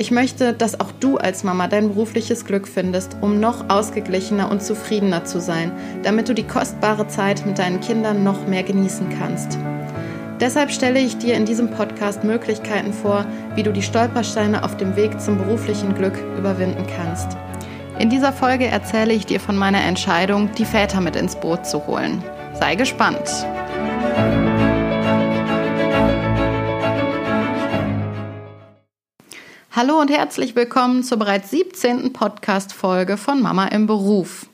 Ich möchte, dass auch du als Mama dein berufliches Glück findest, um noch ausgeglichener und zufriedener zu sein, damit du die kostbare Zeit mit deinen Kindern noch mehr genießen kannst. Deshalb stelle ich dir in diesem Podcast Möglichkeiten vor, wie du die Stolpersteine auf dem Weg zum beruflichen Glück überwinden kannst. In dieser Folge erzähle ich dir von meiner Entscheidung, die Väter mit ins Boot zu holen. Sei gespannt! Hallo und herzlich willkommen zur bereits 17. Podcast-Folge von Mama im Beruf.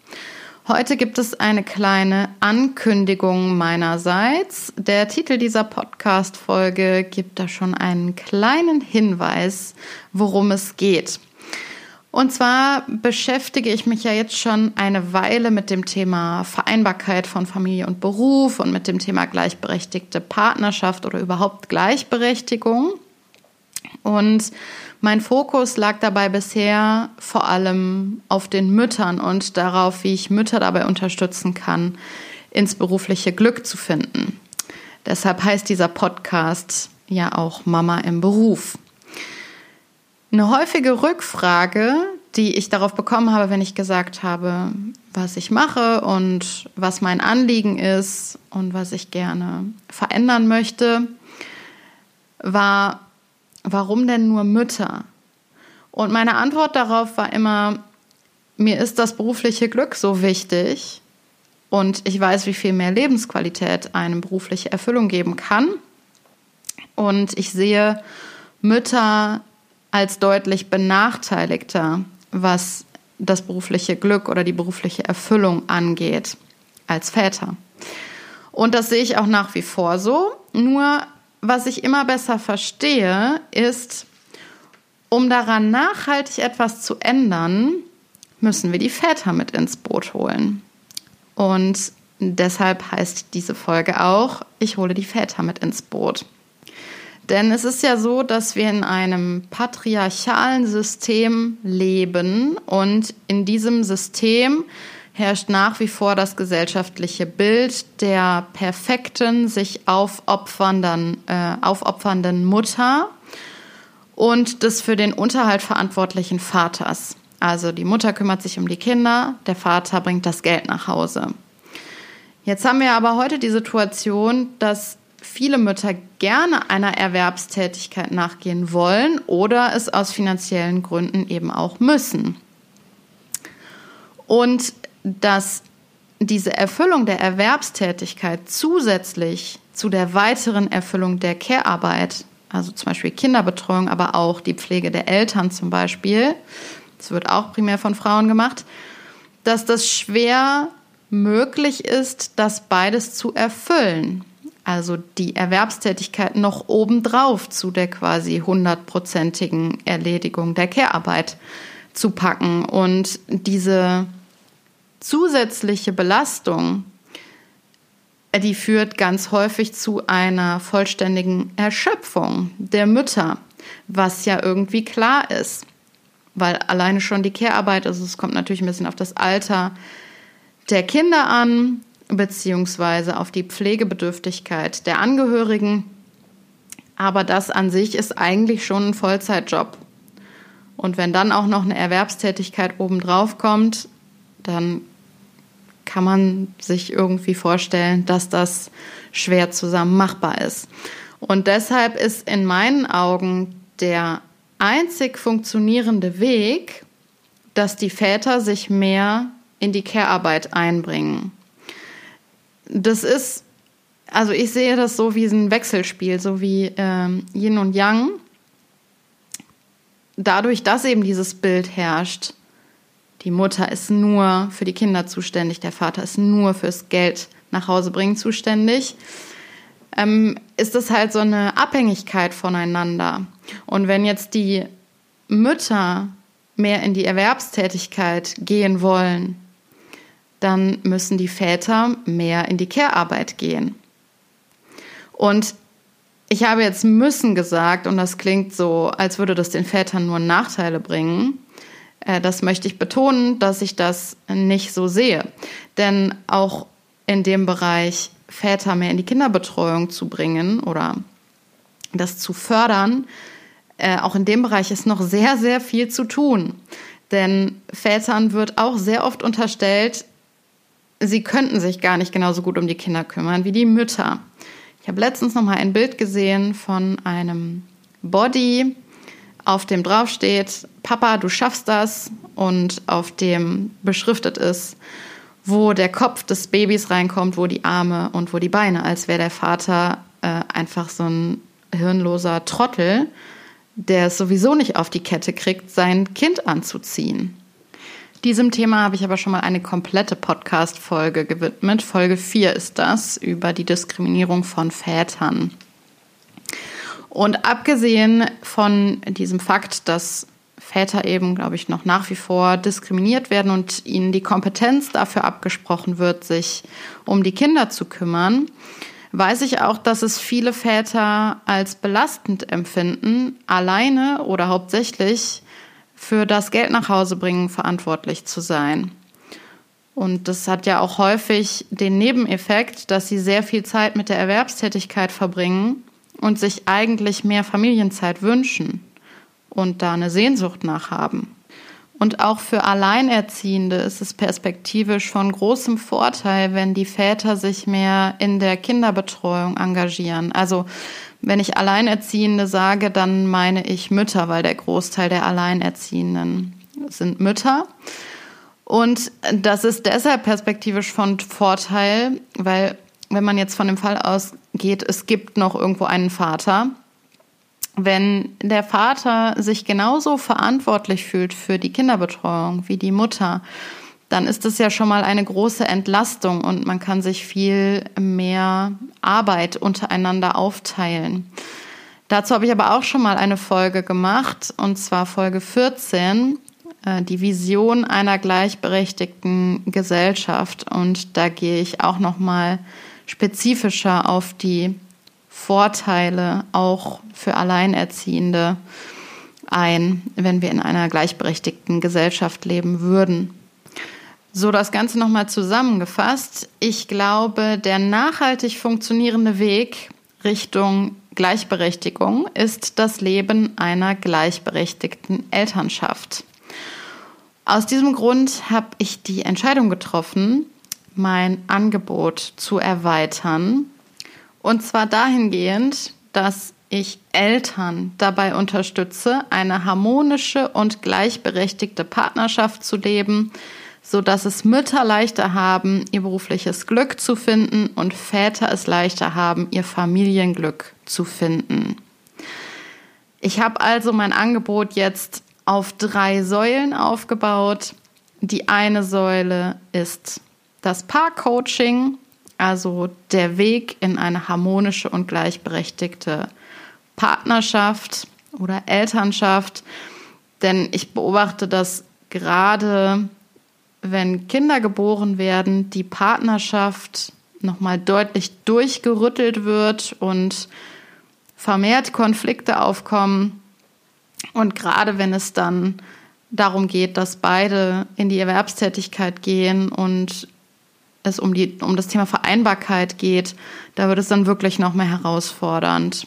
Heute gibt es eine kleine Ankündigung meinerseits. Der Titel dieser Podcast-Folge gibt da schon einen kleinen Hinweis, worum es geht. Und zwar beschäftige ich mich ja jetzt schon eine Weile mit dem Thema Vereinbarkeit von Familie und Beruf und mit dem Thema gleichberechtigte Partnerschaft oder überhaupt Gleichberechtigung. Und mein Fokus lag dabei bisher vor allem auf den Müttern und darauf, wie ich Mütter dabei unterstützen kann, ins berufliche Glück zu finden. Deshalb heißt dieser Podcast ja auch Mama im Beruf. Eine häufige Rückfrage, die ich darauf bekommen habe, wenn ich gesagt habe, was ich mache und was mein Anliegen ist und was ich gerne verändern möchte, war, warum denn nur Mütter? Und meine Antwort darauf war immer, mir ist das berufliche Glück so wichtig und ich weiß, wie viel mehr Lebensqualität eine berufliche Erfüllung geben kann. Und ich sehe Mütter als deutlich benachteiligter, was das berufliche Glück oder die berufliche Erfüllung angeht, als Väter. Und das sehe ich auch nach wie vor so. Nur was ich immer besser verstehe, ist, um daran nachhaltig etwas zu ändern, müssen wir die Väter mit ins Boot holen. Und deshalb heißt diese Folge auch, ich hole die Väter mit ins Boot. Denn es ist ja so, dass wir in einem patriarchalen System leben und in diesem System herrscht nach wie vor das gesellschaftliche Bild der perfekten, sich aufopfernden, äh, aufopfernden Mutter und des für den Unterhalt verantwortlichen Vaters. Also die Mutter kümmert sich um die Kinder, der Vater bringt das Geld nach Hause. Jetzt haben wir aber heute die Situation, dass viele Mütter gerne einer Erwerbstätigkeit nachgehen wollen oder es aus finanziellen Gründen eben auch müssen. Und dass diese Erfüllung der Erwerbstätigkeit zusätzlich zu der weiteren Erfüllung der Care-Arbeit, also zum Beispiel Kinderbetreuung, aber auch die Pflege der Eltern zum Beispiel, das wird auch primär von Frauen gemacht, dass das schwer möglich ist, das beides zu erfüllen. Also die Erwerbstätigkeit noch obendrauf zu der quasi hundertprozentigen Erledigung der Care-Arbeit zu packen und diese zusätzliche Belastung, die führt ganz häufig zu einer vollständigen Erschöpfung der Mütter, was ja irgendwie klar ist, weil alleine schon die Care-Arbeit, also es kommt natürlich ein bisschen auf das Alter der Kinder an, beziehungsweise auf die Pflegebedürftigkeit der Angehörigen. Aber das an sich ist eigentlich schon ein Vollzeitjob. Und wenn dann auch noch eine Erwerbstätigkeit obendrauf kommt, dann kann man sich irgendwie vorstellen, dass das schwer zusammen machbar ist. Und deshalb ist in meinen Augen der einzig funktionierende Weg, dass die Väter sich mehr in die Care-Arbeit einbringen. das ist, also ich sehe das so wie ein Wechselspiel, so wie ähm, Yin und Yang. Dadurch, dass eben dieses Bild herrscht, die Mutter ist nur für die Kinder zuständig, der Vater ist nur fürs Geld nach Hause bringen zuständig, ähm, ist es halt so eine Abhängigkeit voneinander. Und wenn jetzt die Mütter mehr in die Erwerbstätigkeit gehen wollen, dann müssen die Väter mehr in die Care-Arbeit gehen. Und ich habe jetzt müssen gesagt, und das klingt so, als würde das den Vätern nur Nachteile bringen. Äh, das möchte ich betonen, dass ich das nicht so sehe. Denn auch in dem Bereich Väter mehr in die Kinderbetreuung zu bringen oder das zu fördern, äh, auch in dem Bereich ist noch sehr, sehr viel zu tun. Denn Vätern wird auch sehr oft unterstellt, sie könnten sich gar nicht genauso gut um die Kinder kümmern wie die Mütter. Ich habe letztens noch mal ein Bild gesehen von einem Body, auf dem drauf steht, Papa, du schaffst das und auf dem beschriftet ist, wo der Kopf des Babys reinkommt, wo die Arme und wo die Beine, als wäre der Vater äh, einfach so ein hirnloser Trottel, der es sowieso nicht auf die Kette kriegt, sein Kind anzuziehen. Diesem Thema habe ich aber schon mal eine komplette Podcast-Folge gewidmet. Folge 4 ist das über die Diskriminierung von Vätern. Und abgesehen von diesem Fakt, dass Väter eben, glaube ich, noch nach wie vor diskriminiert werden und ihnen die Kompetenz dafür abgesprochen wird, sich um die Kinder zu kümmern, weiß ich auch, dass es viele Väter als belastend empfinden, alleine oder hauptsächlich für das Geld nach Hause bringen verantwortlich zu sein. Und das hat ja auch häufig den Nebeneffekt, dass sie sehr viel Zeit mit der Erwerbstätigkeit verbringen und sich eigentlich mehr Familienzeit wünschen und da eine Sehnsucht nach haben. Und auch für Alleinerziehende ist es perspektivisch von großem Vorteil, wenn die Väter sich mehr in der Kinderbetreuung engagieren. Also wenn ich Alleinerziehende sage, dann meine ich Mütter, weil der Großteil der Alleinerziehenden sind Mütter. Und das ist deshalb perspektivisch von Vorteil, weil wenn man jetzt von dem Fall ausgeht, es gibt noch irgendwo einen Vater, wenn der Vater sich genauso verantwortlich fühlt für die Kinderbetreuung wie die Mutter, dann ist es ja schon mal eine große Entlastung und man kann sich viel mehr Arbeit untereinander aufteilen. Dazu habe ich aber auch schon mal eine Folge gemacht, und zwar Folge 14, äh, die Vision einer gleichberechtigten Gesellschaft. Und da gehe ich auch noch mal spezifischer auf die Vorteile auch für Alleinerziehende ein, wenn wir in einer gleichberechtigten Gesellschaft leben würden. So, das Ganze nochmal zusammengefasst. Ich glaube, der nachhaltig funktionierende Weg Richtung Gleichberechtigung ist das Leben einer gleichberechtigten Elternschaft. Aus diesem Grund habe ich die Entscheidung getroffen, mein Angebot zu erweitern und zwar dahingehend, dass ich Eltern dabei unterstütze, eine harmonische und gleichberechtigte Partnerschaft zu leben, so dass es Mütter leichter haben, ihr berufliches Glück zu finden und Väter es leichter haben, ihr Familienglück zu finden. Ich habe also mein Angebot jetzt auf drei Säulen aufgebaut. Die eine Säule ist das Paarcoaching, also der Weg in eine harmonische und gleichberechtigte Partnerschaft oder Elternschaft. Denn ich beobachte, dass gerade wenn Kinder geboren werden, die Partnerschaft nochmal deutlich durchgerüttelt wird und vermehrt Konflikte aufkommen. Und gerade wenn es dann darum geht, dass beide in die Erwerbstätigkeit gehen und es um, die, um das Thema Vereinbarkeit geht, da wird es dann wirklich noch mehr herausfordernd.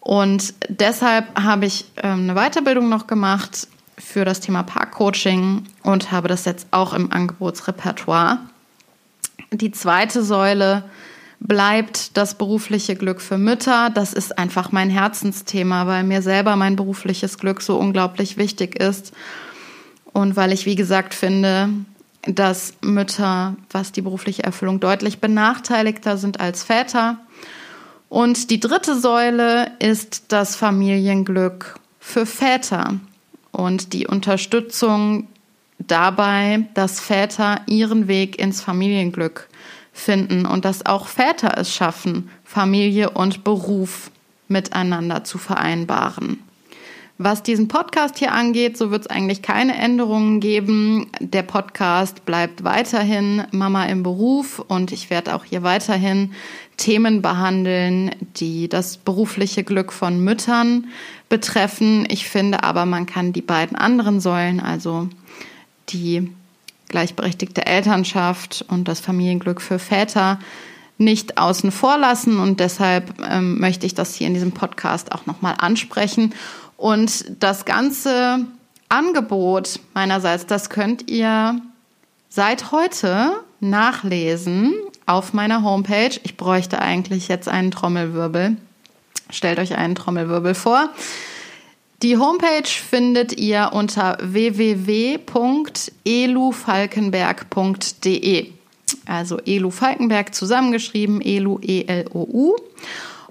Und deshalb habe ich ähm, eine Weiterbildung noch gemacht für das Thema Parkcoaching und habe das jetzt auch im Angebotsrepertoire. Die zweite Säule bleibt das berufliche Glück für Mütter. Das ist einfach mein Herzensthema, weil mir selber mein berufliches Glück so unglaublich wichtig ist. Und weil ich, wie gesagt, finde, dass Mütter, was die berufliche Erfüllung deutlich benachteiligter sind als Väter. Und die dritte Säule ist das Familienglück für Väter und die Unterstützung dabei, dass Väter ihren Weg ins Familienglück finden und dass auch Väter es schaffen, Familie und Beruf miteinander zu vereinbaren. Was diesen Podcast hier angeht, so wird es eigentlich keine Änderungen geben. Der Podcast bleibt weiterhin Mama im Beruf und ich werde auch hier weiterhin Themen behandeln, die das berufliche Glück von Müttern betreffen. Ich finde aber, man kann die beiden anderen Säulen, also die gleichberechtigte Elternschaft und das Familienglück für Väter, nicht außen vor lassen und deshalb ähm, möchte ich das hier in diesem Podcast auch nochmal ansprechen und das ganze Angebot meinerseits, das könnt ihr seit heute nachlesen auf meiner Homepage. Ich bräuchte eigentlich jetzt einen Trommelwirbel. Stellt euch einen Trommelwirbel vor. Die Homepage findet ihr unter www.elufalkenberg.de. Also Elu Falkenberg zusammengeschrieben, Elu E-L-O-U.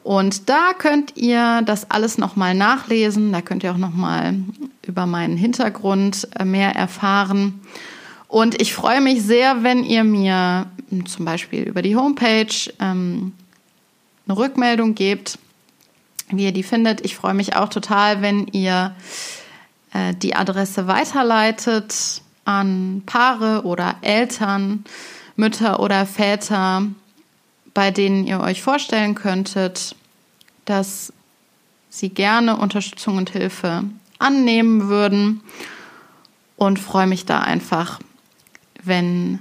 Und da könnt ihr das alles nochmal nachlesen. Da könnt ihr auch nochmal über meinen Hintergrund äh, mehr erfahren. Und ich freue mich sehr, wenn ihr mir zum Beispiel über die Homepage ähm, eine Rückmeldung gebt, wie ihr die findet. Ich freue mich auch total, wenn ihr äh, die Adresse weiterleitet an Paare oder Eltern, Mütter oder Väter, bei denen ihr euch vorstellen könntet, dass sie gerne Unterstützung und Hilfe annehmen würden und freue mich da einfach, wenn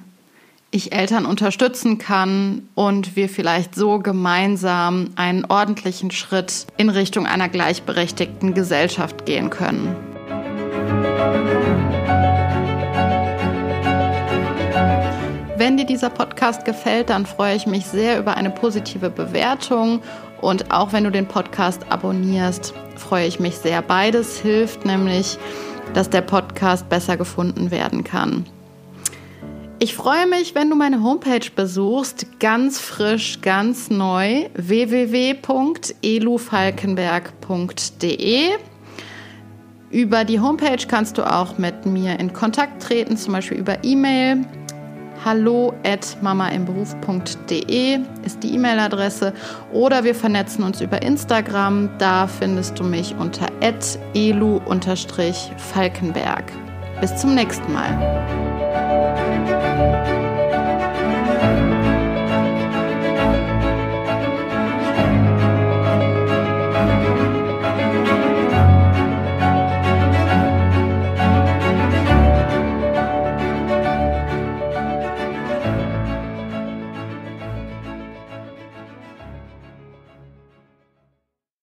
ich Eltern unterstützen kann und wir vielleicht so gemeinsam einen ordentlichen Schritt in Richtung einer gleichberechtigten Gesellschaft gehen können. Wenn dir dieser Podcast gefällt, dann freue ich mich sehr über eine positive Bewertung. Und auch wenn du den Podcast abonnierst, freue ich mich sehr. Beides hilft nämlich, dass der Podcast besser gefunden werden kann. Ich freue mich, wenn du meine Homepage besuchst, ganz frisch, ganz neu, www.elufalkenberg.de. Über die Homepage kannst du auch mit mir in Kontakt treten, zum Beispiel über E-Mail hallo at mamaimberuf.de ist die E-Mail-Adresse oder wir vernetzen uns über Instagram. Da findest du mich unter elu-falkenberg. Bis zum nächsten Mal.